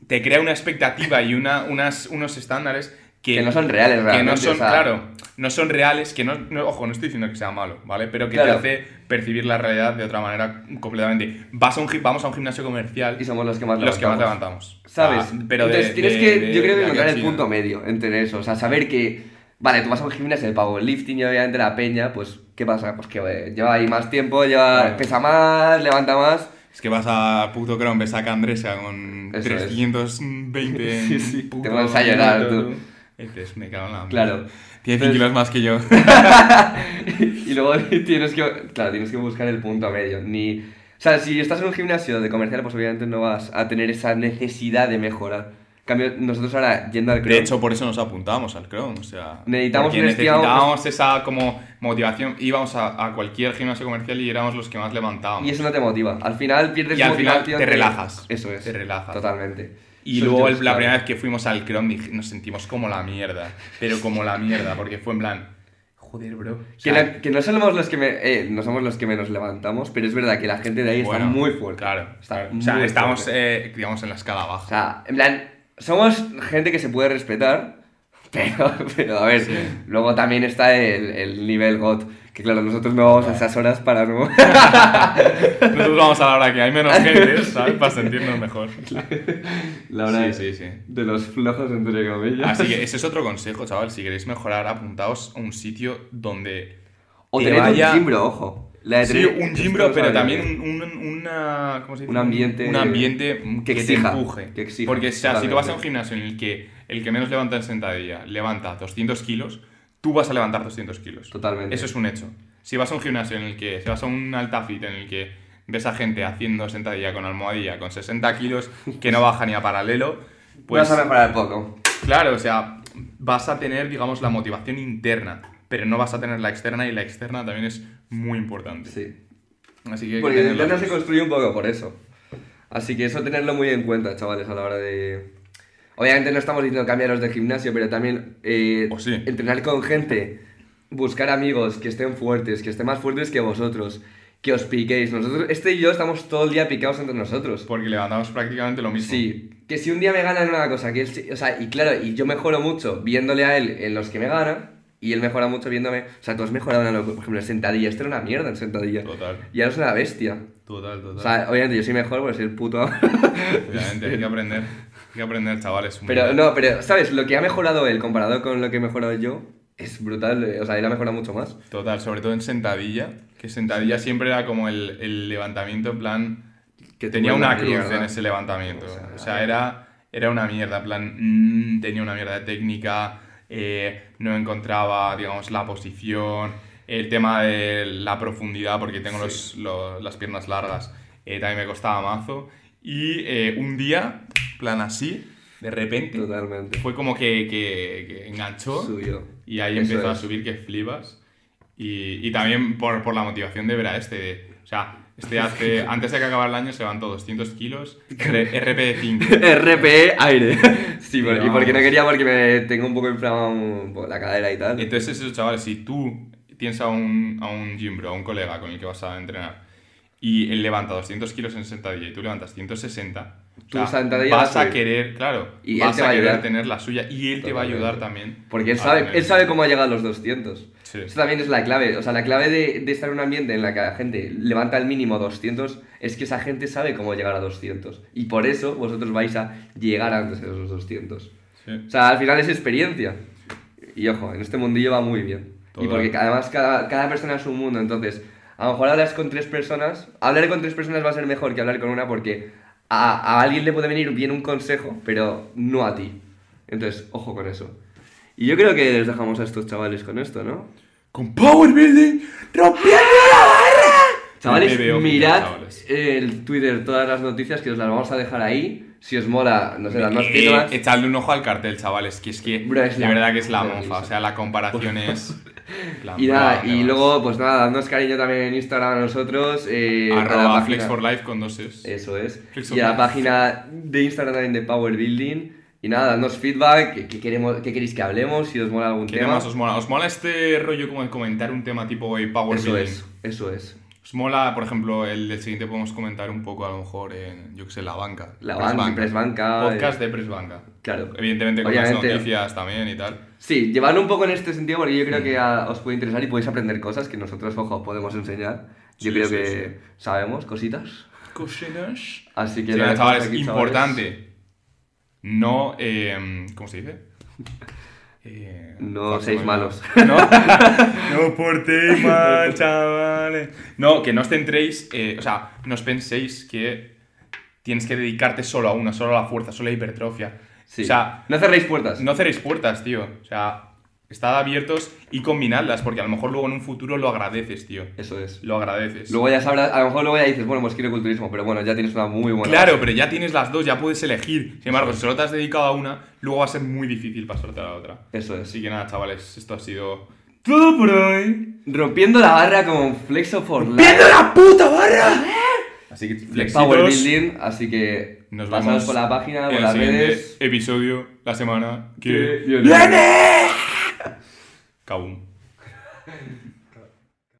te crea una expectativa y una, unas, unos estándares que, Que no son reales, Que no realmente, son, o sea- claro, no son reales, que no, no- ojo, no estoy diciendo que sea malo, ¿vale? Pero que Claro. te hace percibir la realidad de otra manera completamente. Vas a un, vamos a un gimnasio comercial y somos los que más los que más levantamos. levantamos. ¿Sabes? Ah, pero de- Entonces tienes de- que, de- yo creo de que encontrar el punto medio entre eso. O sea, saber que, vale, tú vas a un gimnasio de powerlifting y obviamente la peña, pues, ¿qué pasa? Pues que eh, lleva ahí más tiempo, lleva, pesa más, levanta más. Es que vas a puto Chrome, ves a Candresa con Eso es. 320 en Sí, sí, te pones a llorar, tú. Dices, me cago en la Claro. Tiene 100 Entonces- kilos más que yo. y luego tienes que, claro, tienes que buscar el punto medio. Ni, o sea, si estás en un gimnasio de comercial, pues obviamente no vas a tener esa necesidad de mejorar. En cambio, nosotros ahora, yendo al De Chrome, hecho, por eso nos apuntamos al Chrome. O sea, Necesitamos necesitábamos esa como motivación. Íbamos a, a cualquier gimnasio comercial y éramos los que más levantábamos. y eso no te motiva. Al final pierdes Y al final te de- relajas. Eso es. Te relajas. Totalmente. Y Eso luego el- la primera vez que fuimos al dije- nos sentimos como la mierda. Pero como la mierda, porque fue en plan, joder, bro. o Que, sea, no, que no somos los que me- eh, no somos los que menos levantamos, pero es verdad que la gente de ahí bueno, está muy fuerte. Claro, Está. O sea, estamos, eh, digamos, en la escala O baja. sea, en plan, somos gente que se puede respetar, pero, pero a ver, luego también está el, el nivel GOT, que claro, nosotros no vamos a esas horas para no... Nosotros vamos a la hora que hay menos gente, ¿sabes? Para sentirnos mejor. la hora Sí, sí, sí. de los flojos, entre comillas. Así que ese es otro consejo, chaval. Si queréis mejorar, apuntaos a un sitio donde. O te tener vaya- un gimbro, ojo. La de Sí, un gimbro, pero también un, un- una, ¿cómo se dice? Un ambiente- Un ambiente que que, exija, te empuje. que exija, Porque, o sea, si tú vas a un gimnasio en el que el que menos levanta en sentadilla levanta 200 kilos, tú vas a levantar 200 kilos. Totalmente. Eso es un hecho. Si vas a un gimnasio en el que, si vas a un altafit en el que ves a gente haciendo sentadilla con almohadilla con 60 kilos que no baja ni a paralelo, pues Vas a mejorar poco. Claro, o sea, vas a tener, digamos, la motivación interna, pero no vas a tener la externa y la externa también es muy importante. Sí. Así que... Porque el tenerlo. internet se construye un poco por eso. Así que eso tenerlo muy en cuenta, chavales, a la hora de... Obviamente no estamos diciendo cambiaros de gimnasio, pero también eh, O sí. entrenar con gente, buscar amigos que estén fuertes, que estén más fuertes que vosotros, que os piquéis. Nosotros, este y yo estamos todo el día picados entre nosotros. Porque levantamos prácticamente lo mismo. Sí, que si un día me gana en una cosa, que él, o sea, y claro, y yo mejoro mucho viéndole a él en los que me gana, y él mejora mucho viéndome, o sea, tú has mejorado en algo, por ejemplo, en sentadilla, esto era una mierda en sentadilla. Total, Y ahora es una bestia. total, total. O sea, obviamente yo soy mejor porque soy el puto. Obviamente, hay que aprender. Que aprender, chavales. pero no, pero, ¿sabes? Lo que ha mejorado él comparado con lo que he mejorado yo es brutal. eh, O sea, él ha mejorado mucho más. Total, sobre todo en sentadilla, que sentadilla siempre era como el, el levantamiento en plan... Que tenía una cruz en ese levantamiento. O sea, O sea, era, era una mierda, en plan, mm, tenía una mierda de técnica, eh, no encontraba, digamos, la posición, el tema de la profundidad, porque tengo los- los- las piernas largas, eh, también me costaba mazo. Y eh, un día, plan así, de repente, Totalmente. fue como que, que- que enganchó y ahí Eso empezó a subir que flipas. Y, y también por, por la motivación de ver a este. de- o sea, este hace. Antes de que acabe el año se levantó 200 kilos. R- RP de 5. RPE aire. Sí, por- Pero y porque no quería porque me tengo un poco inflamado poco la cadera y tal. Entonces, esos chavales, si tú tienes a un, a un gym bro, a un colega con el que vas a entrenar, y él levanta 200 kilos en 60 días y tú levantas 160, Tu sentadilla vas va a querer, claro, Y él vas te va a querer ayudar. tener la suya y él te va a ayudar también. Porque él sabe, él sabe cómo ha llegado a los 200. Sí. Eso también es la clave. O sea, la clave de, de estar en un ambiente en la que la gente levanta el mínimo 200 es que esa gente sabe cómo llegar a 200. Y por eso vosotros vais a llegar antes de esos 200. Sí. O sea, al final es experiencia. Y ojo, en este mundillo va muy bien. Y porque además cada, cada persona es un mundo. Entonces, a lo mejor hablas con tres personas. Hablar con tres personas va a ser mejor que hablar con una porque a, a alguien le puede venir bien un consejo, pero no a ti. Entonces, ojo con eso. Y yo creo que les dejamos a estos chavales con esto, ¿no? Con Power Building, rompiendo Chavales, El TVO, mirad chavales. el Twitter, todas las noticias que os las vamos a dejar ahí. Si os mola, no sé, las más Eh, echadle un ojo al cartel, chavales, que es que Bro, es de la- verdad que es la la monfa, o sea, la comparación es... plan, Y nada, y luego, pues nada, dadnos cariño también en Instagram a nosotros. Eh, a la Arroba página- Flex for Life con dos es. Eso es. Flex y a la Life. página de Instagram también de Power Building. Y nada, dadnos feedback, qué, qué queremos, qué queréis que hablemos, si os mola algún ¿Qué tema. temas os mola? ¿Os mola este rollo como de comentar un tema tipo eh, Power Eso Building? es, eso es. ¿Os mola, por ejemplo, el, el siguiente podemos comentar un poco a lo mejor en, yo que sé, la banca? La Press banca, Press Banca, Podcast de Press Banca. Claro. Evidentemente con Obviamente. las noticias también y tal. Sí, llevarlo un poco en este sentido porque yo creo que a- os puede interesar y podéis aprender cosas que nosotros, ojo, podemos enseñar. Yo Sí, creo sí, que sabemos cositas. Cocinas. Así que nada, chavales, aquí, importante. No, eh, ¿cómo se dice? Eh, No seis malos. No, no portéis mal, chavales. No, que no os centréis, eh, o sea, no os penséis que tienes que dedicarte solo a una, solo a la fuerza, solo a la hipertrofia. Sí. O sea, no cerréis puertas. no cerréis puertas, tío. O sea, estad abiertos y combinadlas, porque a lo mejor luego en un futuro lo agradeces, tío. Eso es. Lo agradeces. Luego ya sabrás, a lo mejor luego ya dices, bueno, pues quiero culturismo, pero bueno, ya tienes una muy buena. Claro, base. pero ya tienes las dos, ya puedes elegir. Sin embargo, si solo te has dedicado a una, luego va a ser muy difícil pasarte a la otra. Eso es. Así que nada, chavales, esto ha sido todo por hoy. Rompiendo la barra con Flexo for Life. la puta barra! Así que flexitos, Power Building, así que nos vemos por la página, por las redes. episodio la semana que Que viene. Viene. Kabum.